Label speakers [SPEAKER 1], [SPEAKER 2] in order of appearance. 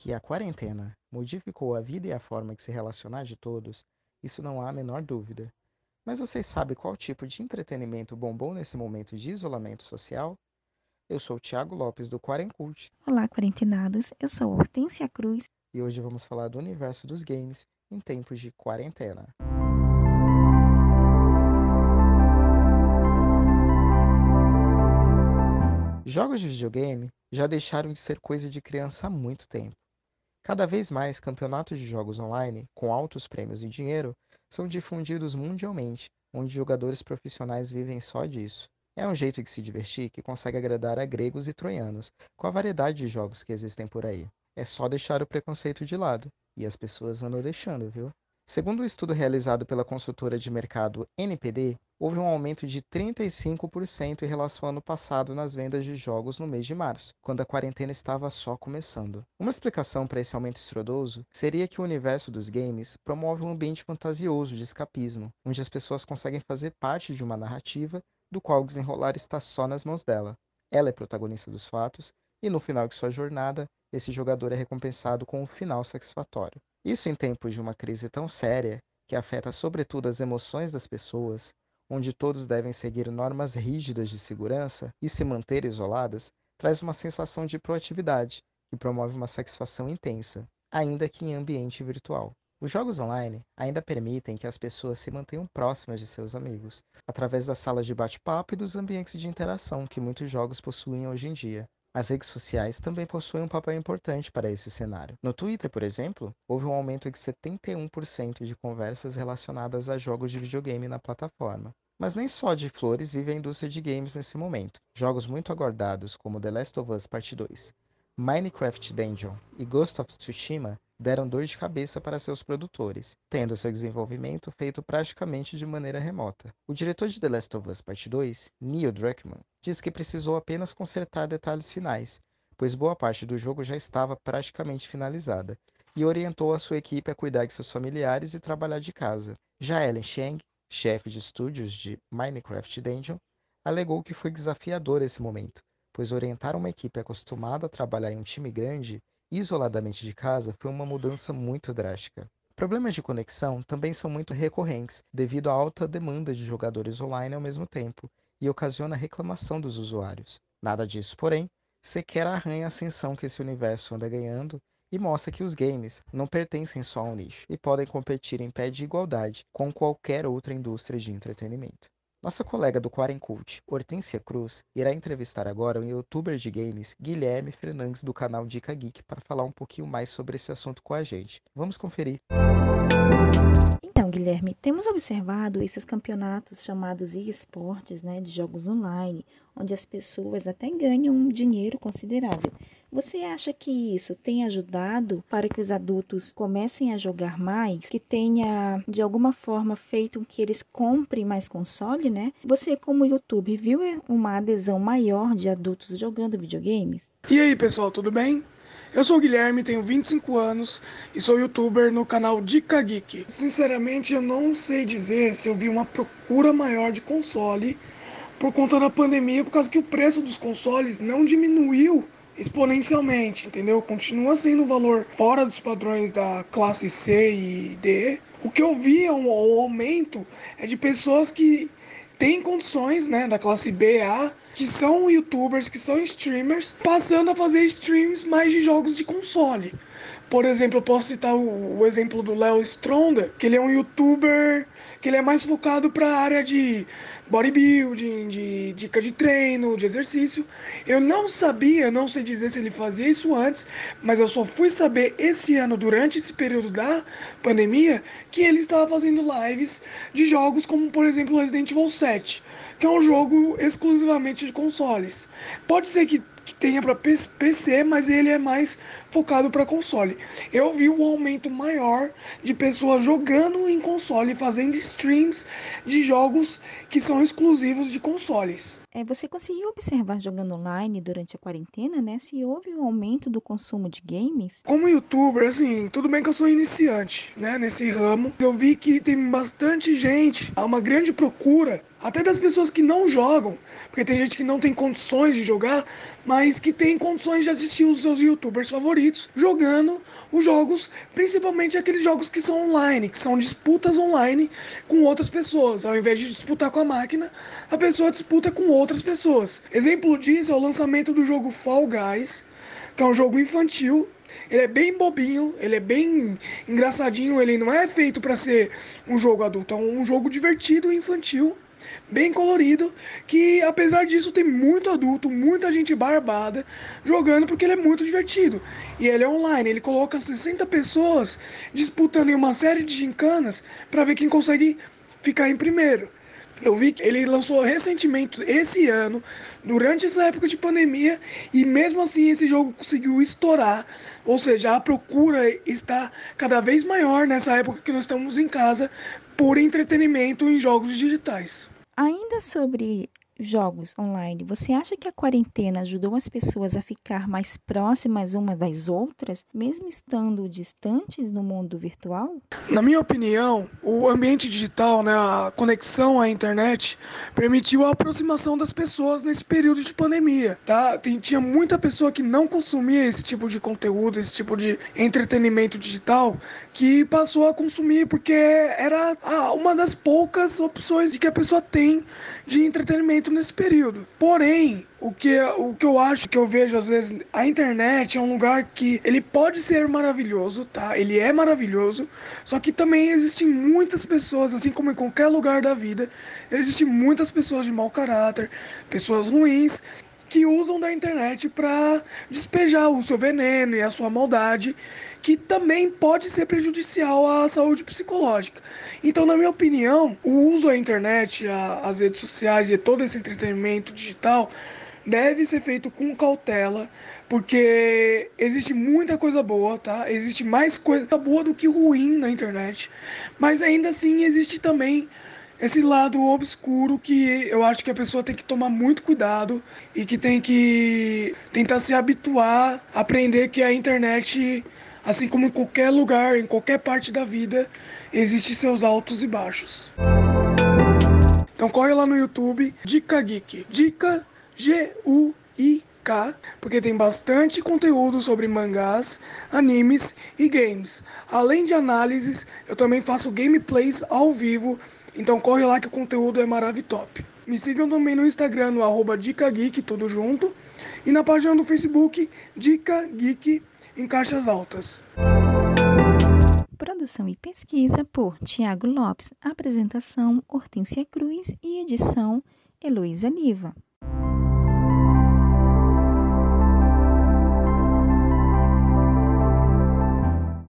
[SPEAKER 1] Que a quarentena modificou a vida e a forma de se relacionar de todos, isso não há a menor dúvida. Mas vocês sabem qual tipo de entretenimento bombou nesse momento de isolamento social? Eu sou o Thiago Lopes do Quarencult.
[SPEAKER 2] Olá, quarentenados. Eu sou Hortência Cruz.
[SPEAKER 1] E hoje vamos falar do universo dos games em tempos de quarentena. Jogos de videogame já deixaram de ser coisa de criança há muito tempo. Cada vez mais campeonatos de jogos online, com altos prêmios e dinheiro, são difundidos mundialmente, onde jogadores profissionais vivem só disso. É um jeito de se divertir que consegue agradar a gregos e troianos, com a variedade de jogos que existem por aí. É só deixar o preconceito de lado, e as pessoas andam deixando, viu? Segundo o um estudo realizado pela consultora de mercado NPD, houve um aumento de 35% em relação ao ano passado nas vendas de jogos no mês de março, quando a quarentena estava só começando. Uma explicação para esse aumento estrondoso seria que o universo dos games promove um ambiente fantasioso de escapismo, onde as pessoas conseguem fazer parte de uma narrativa do qual o desenrolar está só nas mãos dela. Ela é protagonista dos fatos, e no final de sua jornada, esse jogador é recompensado com um final satisfatório. Isso em tempos de uma crise tão séria, que afeta sobretudo as emoções das pessoas, onde todos devem seguir normas rígidas de segurança e se manter isoladas, traz uma sensação de proatividade, que promove uma satisfação intensa, ainda que em ambiente virtual. Os jogos online ainda permitem que as pessoas se mantenham próximas de seus amigos, através das salas de bate-papo e dos ambientes de interação que muitos jogos possuem hoje em dia. As redes sociais também possuem um papel importante para esse cenário. No Twitter, por exemplo, houve um aumento de 71% de conversas relacionadas a jogos de videogame na plataforma. Mas nem só de flores vive a indústria de games nesse momento. Jogos muito aguardados como The Last of Us Part 2, Minecraft Dungeon e Ghost of Tsushima deram dor de cabeça para seus produtores, tendo seu desenvolvimento feito praticamente de maneira remota. O diretor de The Last of Us Part 2, Neil Druckmann, diz que precisou apenas consertar detalhes finais, pois boa parte do jogo já estava praticamente finalizada, e orientou a sua equipe a cuidar de seus familiares e trabalhar de casa. Já Ellen Cheng, chefe de estúdios de Minecraft Dungeon, alegou que foi desafiador esse momento, pois orientar uma equipe acostumada a trabalhar em um time grande isoladamente de casa foi uma mudança muito drástica. Problemas de conexão também são muito recorrentes, devido à alta demanda de jogadores online ao mesmo tempo, e ocasiona reclamação dos usuários. Nada disso, porém, sequer arranha a ascensão que esse universo anda ganhando e mostra que os games não pertencem só ao nicho e podem competir em pé de igualdade com qualquer outra indústria de entretenimento. Nossa colega do Quarencult, Hortência Cruz, irá entrevistar agora o youtuber de games Guilherme Fernandes do canal Dica Geek para falar um pouquinho mais sobre esse assunto com a gente. Vamos conferir.
[SPEAKER 2] Então, Guilherme, temos observado esses campeonatos chamados e-sports, né, de jogos online, onde as pessoas até ganham um dinheiro considerável. Você acha que isso tem ajudado para que os adultos comecem a jogar mais? Que tenha, de alguma forma, feito que eles comprem mais console, né? Você, como YouTube, viu uma adesão maior de adultos jogando videogames?
[SPEAKER 3] E aí, pessoal, tudo bem? Eu sou o Guilherme, tenho 25 anos e sou youtuber no canal Dica Geek. Sinceramente, eu não sei dizer se eu vi uma procura maior de console por conta da pandemia, por causa que o preço dos consoles não diminuiu exponencialmente, entendeu? Continua sendo um valor fora dos padrões da classe C e D. O que eu vi é um, um aumento é de pessoas que têm condições, né, da classe B A, que são youtubers, que são streamers, passando a fazer streams mais de jogos de console. Por exemplo, eu posso citar o, o exemplo do Léo Stronda, que ele é um youtuber que ele é mais focado para a área de bodybuilding, de dica de treino, de exercício. Eu não sabia, não sei dizer se ele fazia isso antes, mas eu só fui saber esse ano, durante esse período da pandemia, que ele estava fazendo lives de jogos como, por exemplo, Resident Evil 7, que é um jogo exclusivamente de consoles. Pode ser que que tenha para PC, mas ele é mais focado para console. Eu vi um aumento maior de pessoas jogando em console, fazendo streams de jogos que são exclusivos de consoles.
[SPEAKER 2] É, você conseguiu observar jogando online durante a quarentena, né? Se houve um aumento do consumo de games?
[SPEAKER 3] Como youtuber, assim, tudo bem que eu sou iniciante, né, nesse ramo. Eu vi que tem bastante gente, há uma grande procura, até das pessoas que não jogam, porque tem gente que não tem condições de jogar, mas que tem condições de assistir os seus youtubers favoritos jogando os jogos, principalmente aqueles jogos que são online, que são disputas online com outras pessoas. Ao invés de disputar com a máquina, a pessoa disputa com outras pessoas. Exemplo disso é o lançamento do jogo Fall Guys, que é um jogo infantil ele é bem bobinho, ele é bem engraçadinho, ele não é feito para ser um jogo adulto, é um jogo divertido e infantil, bem colorido, que apesar disso tem muito adulto, muita gente barbada jogando porque ele é muito divertido. E ele é online, ele coloca 60 pessoas disputando em uma série de gincanas para ver quem consegue ficar em primeiro. Eu vi que ele lançou recentemente, esse ano, durante essa época de pandemia, e mesmo assim esse jogo conseguiu estourar. Ou seja, a procura está cada vez maior nessa época que nós estamos em casa por entretenimento em jogos digitais.
[SPEAKER 2] Ainda sobre jogos online, você acha que a quarentena ajudou as pessoas a ficar mais próximas uma das outras, mesmo estando distantes no mundo virtual?
[SPEAKER 3] Na minha opinião, o ambiente digital, né, a conexão à internet, permitiu a aproximação das pessoas nesse período de pandemia. Tá? Tinha muita pessoa que não consumia esse tipo de conteúdo, esse tipo de entretenimento digital, que passou a consumir porque era uma das poucas opções que a pessoa tem de entretenimento muito nesse período. Porém, o que, o que eu acho, que eu vejo às vezes, a internet é um lugar que ele pode ser maravilhoso, tá? Ele é maravilhoso, só que também existem muitas pessoas, assim como em qualquer lugar da vida, existem muitas pessoas de mau caráter, pessoas ruins, que usam da internet para despejar o seu veneno e a sua maldade, que também pode ser prejudicial à saúde psicológica. Então, na minha opinião, o uso da internet, a, as redes sociais e todo esse entretenimento digital deve ser feito com cautela, porque existe muita coisa boa, tá? Existe mais coisa boa do que ruim na internet, mas ainda assim existe também esse lado obscuro que eu acho que a pessoa tem que tomar muito cuidado e que tem que tentar se habituar, aprender que a internet, assim como em qualquer lugar, em qualquer parte da vida, existe seus altos e baixos. Então corre lá no YouTube, Dica Geek, Dica G U I K, porque tem bastante conteúdo sobre mangás, animes e games. Além de análises, eu também faço gameplays ao vivo então corre lá que o conteúdo é maravilhoso. Me sigam também no Instagram, no arroba Dica Geek, tudo junto. E na página do Facebook, Dica Geek em caixas altas.
[SPEAKER 2] Produção e pesquisa por Tiago Lopes. Apresentação Hortência Cruz e edição Heloísa Liva.